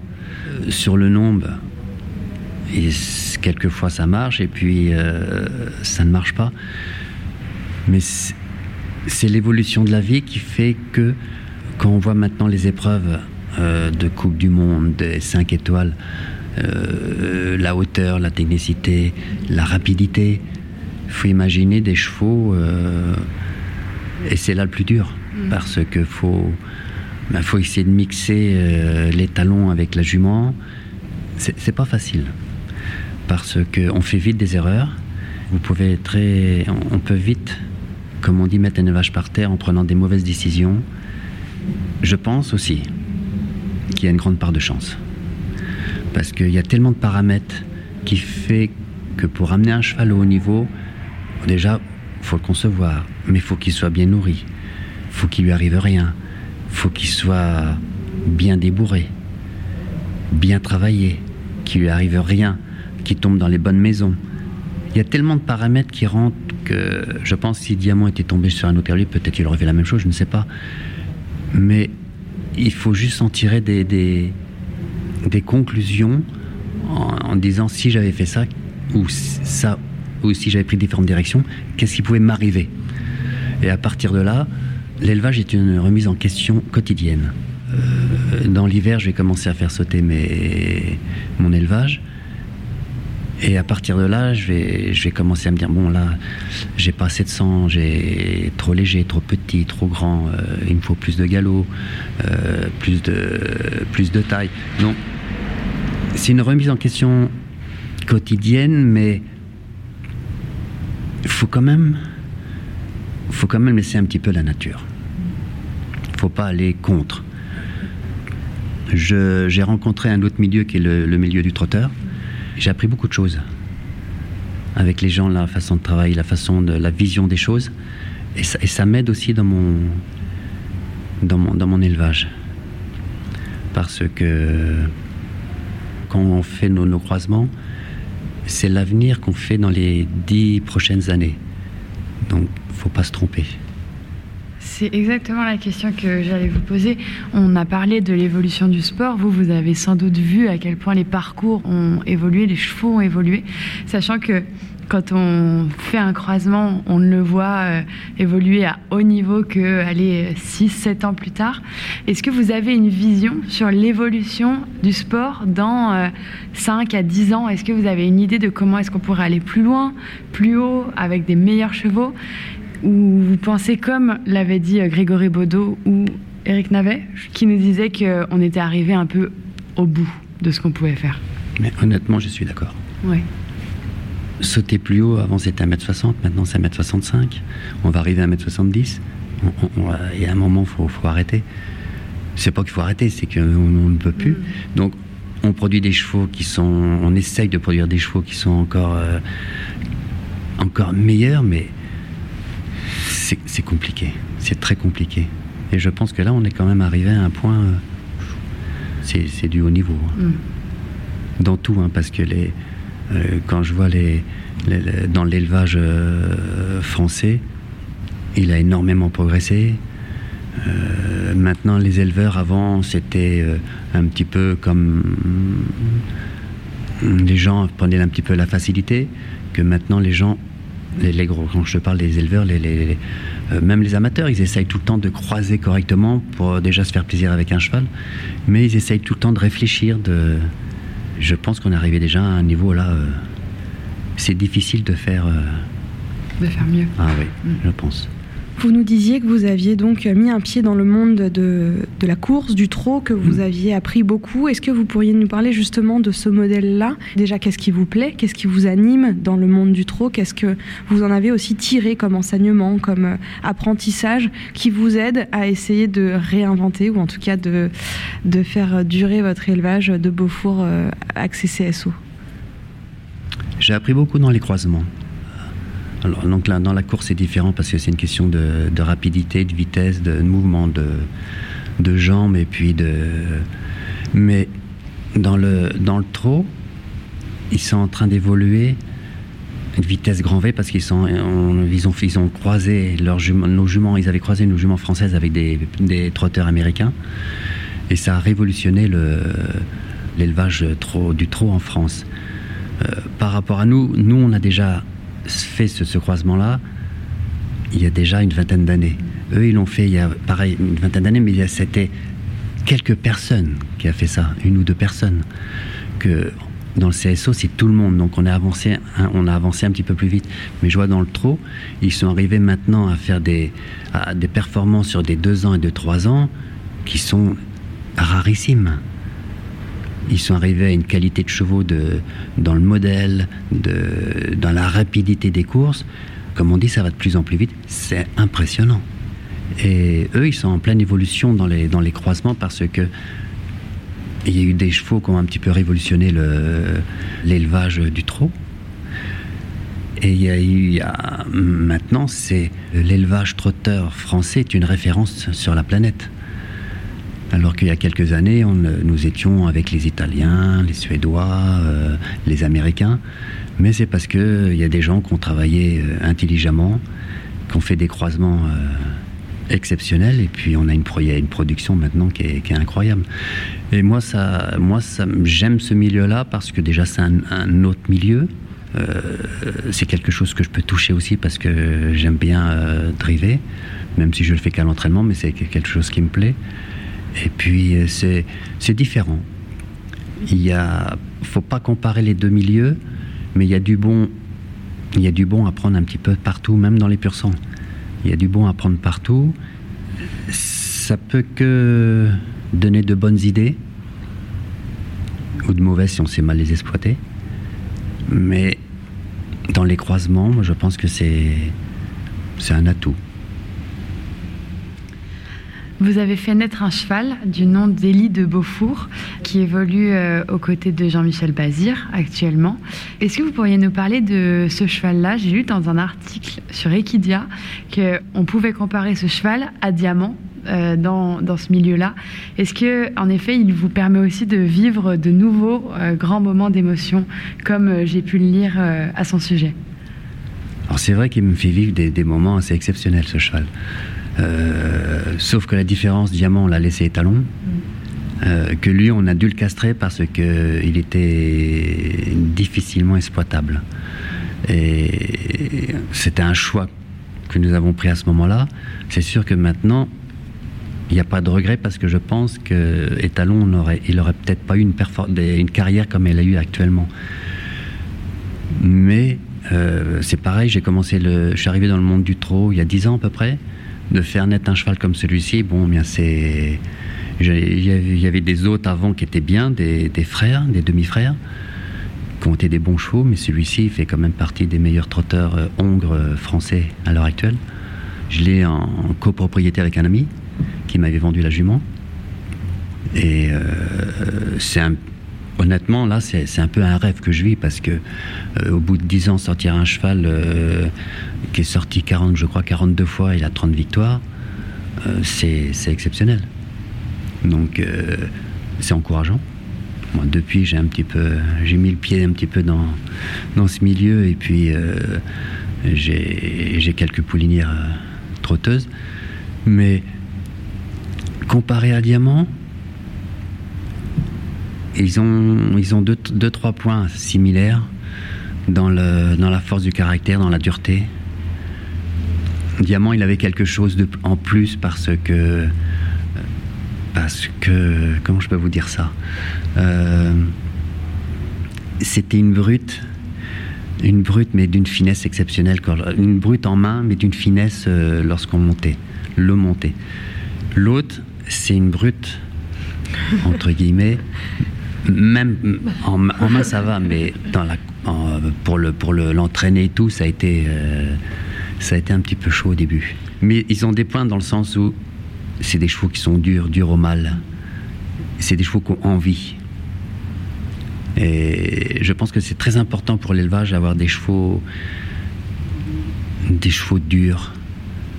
Euh, sur le nombre, et quelquefois ça marche et puis euh, ça ne marche pas. Mais c'est l'évolution de la vie qui fait que quand on voit maintenant les épreuves euh, de Coupe du Monde, des 5 étoiles, euh, la hauteur, la technicité, la rapidité, il faut imaginer des chevaux et c'est là le plus dur mm. parce que faut ben, faut essayer de mixer les talons avec la jument. C'est pas facile parce qu'on fait vite des erreurs. Vous pouvez très, on peut vite, comme on dit, mettre un élevage par terre en prenant des mauvaises décisions. Je pense aussi qu'il y a une grande part de chance. Parce qu'il y a tellement de paramètres qui fait que pour amener un cheval au haut niveau, déjà, il faut le concevoir, mais il faut qu'il soit bien nourri. Il faut qu'il lui arrive rien. Il faut qu'il soit bien débourré, bien travaillé, qu'il lui arrive rien qui tombe dans les bonnes maisons. Il y a tellement de paramètres qui rentrent que je pense que si Diamant était tombé sur un autre peut-être qu'il aurait fait la même chose, je ne sais pas. Mais il faut juste en tirer des, des, conclusions en, disant si j'avais fait ça ou ça ou si j'avais pris différentes directions, qu'est-ce qui pouvait m'arriver? Et à partir de là, l'élevage est une remise en question quotidienne. Euh, dans l'hiver, je vais commencer à faire sauter mes, mon élevage. Et à partir de là, je vais, je vais commencer à me dire bon là, j'ai pas assez de sang, j'ai trop léger, trop petit, trop grand. Euh, il me faut plus de galop, euh, plus de plus de taille. Non, c'est une remise en question quotidienne, mais faut quand même, faut quand même laisser un petit peu la nature. Il faut pas aller contre. J'ai rencontré un autre milieu qui est le milieu du trotteur j'ai appris beaucoup de choses avec les gens, la façon de travailler, la façon de la vision des choses. Et ça, m'aide aussi dans mon, dans mon, élevage. Parce que quand on fait nos, nos croisements, c'est l'avenir qu'on fait dans les dix prochaines années. Donc, faut pas se tromper. C'est exactement la question que j'allais vous poser. On a parlé de l'évolution du sport. Vous, vous avez sans doute vu à quel point les parcours ont évolué, les chevaux ont évolué, sachant que quand on fait un croisement, on le voit euh, évoluer à haut niveau que aller 6-7 ans plus tard. Est-ce que vous avez une vision sur l'évolution du sport dans 5 euh, à 10 ans? Est-ce que vous avez une idée de comment est-ce qu'on pourrait aller plus loin, plus haut, avec des meilleurs chevaux? Ou vous pensez comme l'avait dit euh, Grégory Baudot ou Eric Navet, qui nous disait qu'on était arrivé un peu au bout de ce qu'on pouvait faire Mais honnêtement, je suis d'accord. Oui. Sauter plus haut, avant c'était 1m60, maintenant c'est 1m65. On va arriver à 1m70. Il y a un moment, il faut, faut, arrêter. C'est pas qu'il faut arrêter, c'est qu'on ne peut plus. Mm. Donc, on produit des chevaux qui sont. On essaye de produire des chevaux qui sont encore. Euh, encore meilleurs, mais c'est compliqué. C'est très compliqué. Et je pense que là, on est quand même arrivé à un point. Euh, c'est du haut niveau. Hein. Mm. Dans tout, hein, parce que les, euh, quand je vois les, dans l'élevage euh, français, il a énormément progressé. maintenant, les éleveurs, avant, c'était un petit peu comme. Les gens prenaient un petit peu la facilité, que maintenant, les gens les, gros, quand je parle des éleveurs, les, Euh, même les amateurs, ils essayent tout le temps de croiser correctement pour déjà se faire plaisir avec un cheval, mais ils essayent tout le temps de réfléchir. De... Je pense qu'on est arrivé déjà à un niveau là. Euh, c'est difficile de faire. Euh, de faire mieux. Ah oui, mm. je pense. Vous nous disiez que vous aviez donc mis un pied dans le monde de, la course, du trot, que vous mm. aviez appris beaucoup. Est-ce que vous pourriez nous parler justement de ce modèle-là? Déjà, qu'est-ce qui vous plaît? Qu'est-ce qui vous anime dans le monde du trot? Qu'est-ce que vous en avez aussi tiré comme enseignement, comme euh, apprentissage, qui vous aide à essayer de réinventer ou en tout cas de, de faire durer votre élevage de Beaufour euh, accès CSO J'ai appris beaucoup dans les croisements. Alors, donc là, dans la course, c'est différent parce que c'est une question de, rapidité, de vitesse, de mouvement de, de jambes et puis de. Mais dans le, dans le trot, ils sont en train d'évoluer une vitesse grand V parce qu'ils sont, ils ont, ils ont croisé leurs nos juments, ils avaient croisé nos juments françaises avec des, des trotteurs américains et ça a révolutionné le, l'élevage du trot en France. Euh, par rapport à nous, nous on a déjà fait ce, croisement-là il y a déjà une vingtaine d'années. Eux, ils l'ont fait il y a, pareil, une vingtaine d'années, mais c'était quelques personnes qui a fait ça, une ou deux personnes. Que dans le CSO, c'est tout le monde, donc on a avancé, on a avancé un petit peu plus vite. Mais je vois dans le trot, ils sont arrivés maintenant à faire des, des performances sur des deux ans et de trois ans qui sont rarissimes ils sont arrivés à une qualité de chevaux dans le modèle, dans la rapidité des courses. Comme on dit, ça va de plus en plus vite. C'est impressionnant. Et eux, ils sont en pleine évolution dans les, dans les croisements parce que il y a eu des chevaux qui ont un petit peu révolutionné l'élevage du trot. Et il y a eu, maintenant, c'est l'élevage trotteur français est une référence sur la planète. Alors qu'il y a quelques années, on, nous étions avec les Italiens, les Suédois, euh, les Américains. Mais c'est parce qu'il y a des gens qui ont travaillé euh, intelligemment, qui ont fait des croisements euh, exceptionnels. Et puis on a une, production maintenant qui est, incroyable. Et moi, j'aime ce milieu-là parce que déjà c'est un, autre milieu. c'est quelque chose que je peux toucher aussi parce que j'aime bien driver, même si je le fais qu'à l'entraînement, mais c'est quelque chose qui me plaît. Et puis euh, c'est différent. Il ne faut pas comparer les deux milieux, mais il y a du bon, il y a du bon à prendre un petit peu partout, même dans les pur sang. Il y a du bon à prendre partout. Ça peut que donner de bonnes idées ou de mauvaises si on sait mal les exploiter. Mais dans les croisements, je pense que c'est c'est un atout. Vous avez fait naître un cheval du nom d'Élie de Beaufour qui évolue euh, aux côtés de Jean-Michel Bazir actuellement. Est-ce que vous pourriez nous parler de ce cheval-là? J'ai lu dans un article sur Equidia qu'on pouvait comparer ce cheval à Diamant, euh, dans, dans, ce milieu-là. Est-ce que, en effet, il vous permet aussi de vivre de nouveaux euh, grands moments d'émotion, comme j'ai pu le lire à son sujet? Alors c'est vrai qu'il me fait vivre des, des, moments assez exceptionnels, ce cheval. Euh, sauf que la différence, Diamant, on l'a laissé étalon. Euh, que lui, on a dû le castrer parce qu'il était difficilement exploitable. Et c'était un choix que nous avons pris à ce moment-là. C'est sûr que maintenant, il n'y a pas de regret parce que je pense que Étalon, aurait, il aurait peut-être pas eu une, une, carrière comme elle a eu actuellement. Mais euh, c'est pareil, j'ai commencé le, je suis arrivé dans le monde du trot il y a 10 ans à peu près de faire naître un cheval comme celui-ci, bon, bien c'est. Il y avait des autres avant qui étaient bien, des, frères, des demi-frères, qui ont été des bons chevaux, mais celui-ci fait quand même partie des meilleurs trotteurs euh, hongres euh, français à l'heure actuelle. Je l'ai en copropriété avec un ami qui m'avait vendu la jument. Et euh, c'est un honnêtement, là, c'est un peu un rêve que je vis parce que euh, au bout de 10 ans, sortir un cheval euh, qui est sorti 40, je crois, 42 fois, il a 30 victoires, euh, c'est exceptionnel. Donc, c'est encourageant. Moi, depuis, j'ai un petit peu, j'ai mis le pied un petit peu dans, dans ce milieu et puis j'ai quelques poulinières trotteuses. Mais comparé à Diamant, ils ont, ils ont deux, deux, trois points similaires dans, le, dans la force du caractère, dans la dureté. Diamant, il avait quelque chose de, en plus parce que. Parce que. Comment je peux vous dire ça? Euh, C'était une brute. Une brute, mais d'une finesse exceptionnelle. Une brute en main, mais d'une finesse euh, lorsqu'on montait. Le montait. L'autre, c'est une brute, entre guillemets. Même en, main, ça va, mais pour le pour l'entraîner et tout, ça a été. Euh, ça a été un petit peu chaud au début. Mais ils ont des points dans le sens où c'est des chevaux qui sont durs, durs au mal. C'est des chevaux qui ont envie. Et je pense que c'est très important pour l'élevage d'avoir des chevaux, des chevaux durs.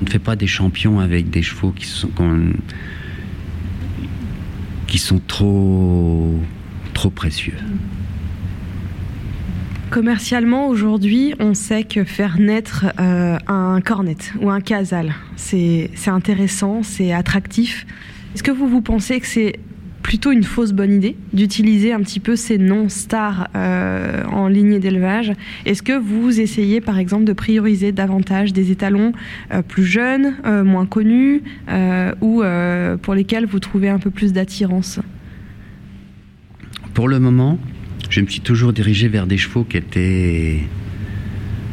On ne fait pas des champions avec des chevaux qui sont, qui sont trop, trop précieux. Commercialement, aujourd'hui, on sait que faire naître euh, un cornet ou un casal, c'est intéressant, c'est attractif. Est-ce que vous, vous pensez que c'est plutôt une fausse bonne idée d'utiliser un petit peu ces noms stars euh, en lignée d'élevage? Est-ce que vous essayez par exemple de prioriser davantage des étalons euh, plus jeunes, moins connus, ou pour lesquels vous trouvez un peu plus d'attirance? Pour le moment, je me suis toujours dirigé vers des chevaux qui étaient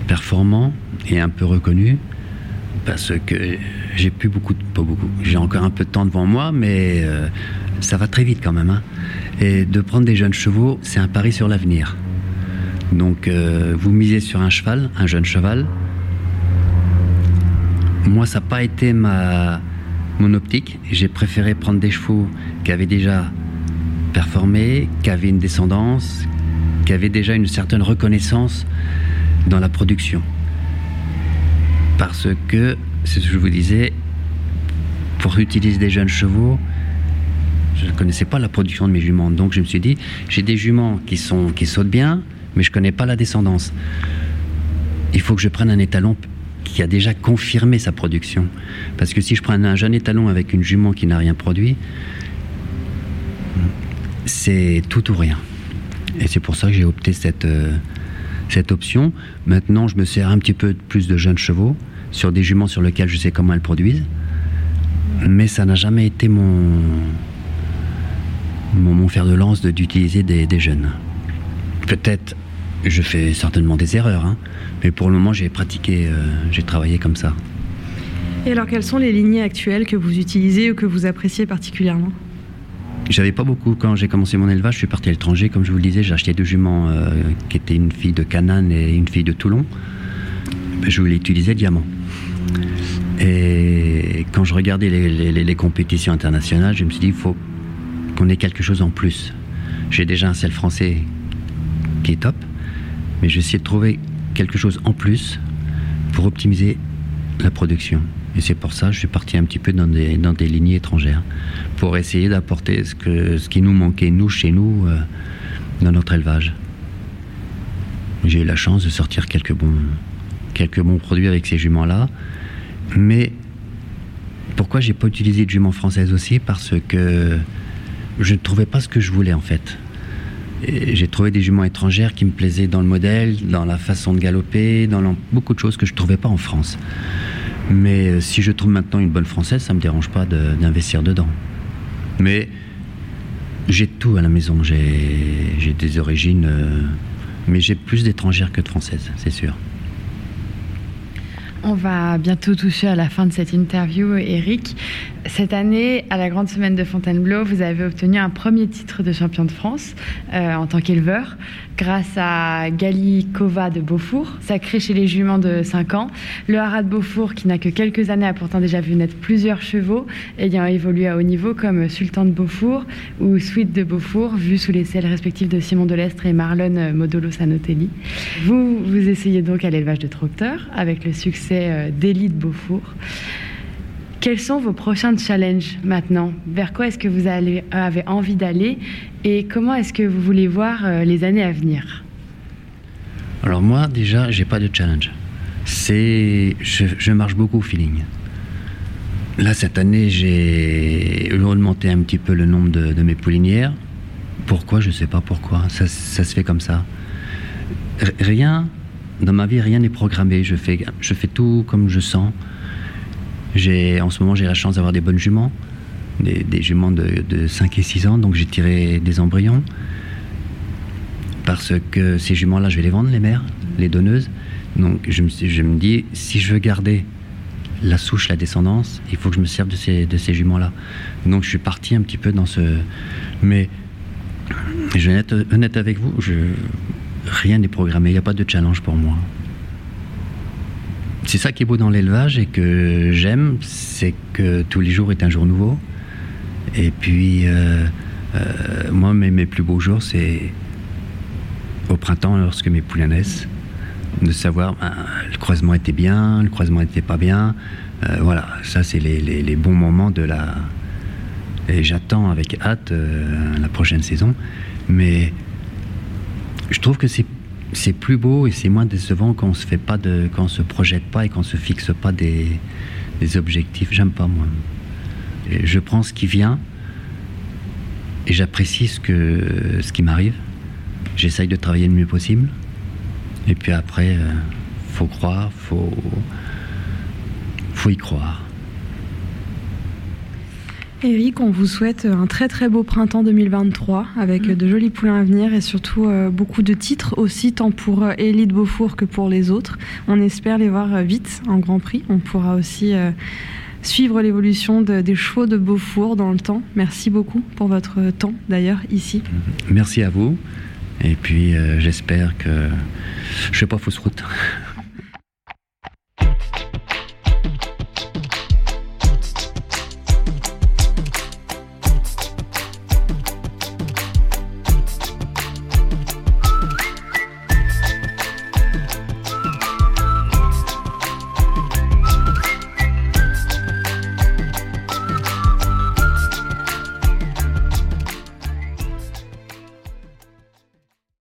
performants et un peu reconnus parce que j'ai plus beaucoup, pas beaucoup, j'ai encore un peu de temps devant moi, mais euh, ça va très vite quand même. Hein. Et de prendre des jeunes chevaux, c'est un pari sur l'avenir. Donc euh, vous misez sur un cheval, un jeune cheval. Moi, ça n'a pas été ma, mon optique. J'ai préféré prendre des chevaux qui avaient déjà performé, qui avait une descendance, qui avait déjà une certaine reconnaissance dans la production. Parce que, c'est ce que je vous disais, pour utiliser des jeunes chevaux, je ne connaissais pas la production de mes juments. Donc je me suis dit, j'ai des juments qui, qui sautent bien, mais je ne connais pas la descendance. Il faut que je prenne un étalon qui a déjà confirmé sa production. Parce que si je prends un jeune étalon avec une jument qui n'a rien produit, c'est tout ou rien. Et c'est pour ça que j'ai opté cette, euh, cette option. Maintenant, je me sers un petit peu plus de jeunes chevaux sur des juments sur lesquels je sais comment elles produisent. Mais ça n'a jamais été mon, mon, fer de lance d'utiliser des, des, jeunes. Peut-être, je fais certainement des erreurs, hein, mais pour le moment, j'ai pratiqué, euh, j'ai travaillé comme ça. Et alors, quelles sont les lignées actuelles que vous utilisez ou que vous appréciez particulièrement? J'avais pas beaucoup quand j'ai commencé mon élevage. Je suis parti à l'étranger, comme je vous le disais. J'ai acheté deux juments euh, qui étaient une fille de Canaan et une fille de Toulon. Je voulais utiliser diamant. Et quand je regardais les, compétitions internationales, je me suis dit il faut qu'on ait quelque chose en plus. J'ai déjà un sel français qui est top, mais j'ai essayé de trouver quelque chose en plus pour optimiser la production. Et c'est pour ça que je suis parti un petit peu dans des, lignées étrangères, pour essayer d'apporter ce qui nous manquait, nous, chez nous, euh, dans notre élevage. J'ai eu la chance de sortir quelques bons, quelques bons produits avec ces juments-là. Mais pourquoi j'ai pas utilisé de juments françaises aussi? Parce que je ne trouvais pas ce que je voulais en fait. J'ai trouvé des juments étrangères qui me plaisaient dans le modèle, dans la façon de galoper, dans beaucoup de choses que je ne trouvais pas en France. Mais euh, si je trouve maintenant une bonne française, ça ne me dérange pas d'investir dedans. Mais j'ai tout à la maison. J'ai des origines, euh, mais j'ai plus d'étrangères que de françaises, c'est sûr. On va bientôt toucher à la fin de cette interview, Eric. Cette année, à la Grande Semaine de Fontainebleau, vous avez obtenu un premier titre de champion de France euh, en tant qu'éleveur grâce à Galikova de Beaufour, sacré chez les juments de 5 ans. Le haras de Beaufour, qui n'a que quelques années, a pourtant déjà vu naître plusieurs chevaux ayant évolué à haut niveau comme Sultan de Beaufour ou Sweet de Beaufour, vu sous les selles respectives de Simon Delestre et Marlon Modolo Sanotelli. Vous, vous essayez donc à l'élevage de tracteurs avec le succès euh, d'Élie de Beaufour. Quels sont vos prochains challenges maintenant? Vers quoi est-ce que vous avez envie d'aller? Et comment est-ce que vous voulez voir euh, les années à venir? Alors moi déjà, j'ai pas de challenge. C'est je, marche beaucoup au feeling. Là cette année, j'ai augmenté un petit peu le nombre de, mes poulinières. Pourquoi? Je sais pas pourquoi. Ça se fait comme ça. Rien dans ma vie, rien n'est programmé. Je fais, je fais tout comme je sens. J'ai, en ce moment, j'ai la chance d'avoir des bonnes juments, des, juments de, de, 5 et 6 ans, donc j'ai tiré des embryons. Parce que ces juments-là, je vais les vendre, les mères, les donneuses. Donc je me, dis, si je veux garder la souche, la descendance, il faut que je me serve de ces, de ces juments-là. Donc je suis parti un petit peu dans ce... Mais je vais être honnête avec vous, rien n'est programmé, il n'y a pas de challenge pour moi. C'est ça qui est beau dans l'élevage et que j'aime, c'est que tous les jours est un jour nouveau. Et puis, euh, euh, moi, mes, mes, plus beaux jours, c'est au printemps, lorsque mes poulains naissent, de savoir ben, le croisement était bien, le croisement n'était pas bien. Euh, voilà, ça, c'est les, les, les, bons moments de la. Et j'attends avec hâte la prochaine saison. Mais je trouve que c'est c'est plus beau et c'est moins décevant quand on se fait pas de, quand on se projette pas et qu'on se fixe pas des, des objectifs. J'aime pas moi. Je prends ce qui vient et j'apprécie ce que ce qui m'arrive. J'essaye de travailler le mieux possible. Et puis après, euh, faut croire, faut faut y croire. Eric, on vous souhaite un très très beau printemps 2023 avec de jolis poulains à venir et surtout euh, beaucoup de titres aussi tant pour euh, Élite Beaufour que pour les autres. On espère les voir euh, vite en Grand Prix. On pourra aussi suivre l'évolution de, des chevaux de Beaufour dans le temps. Merci beaucoup pour votre temps d'ailleurs ici. Merci à vous et puis j'espère que je ne fais pas fausse route.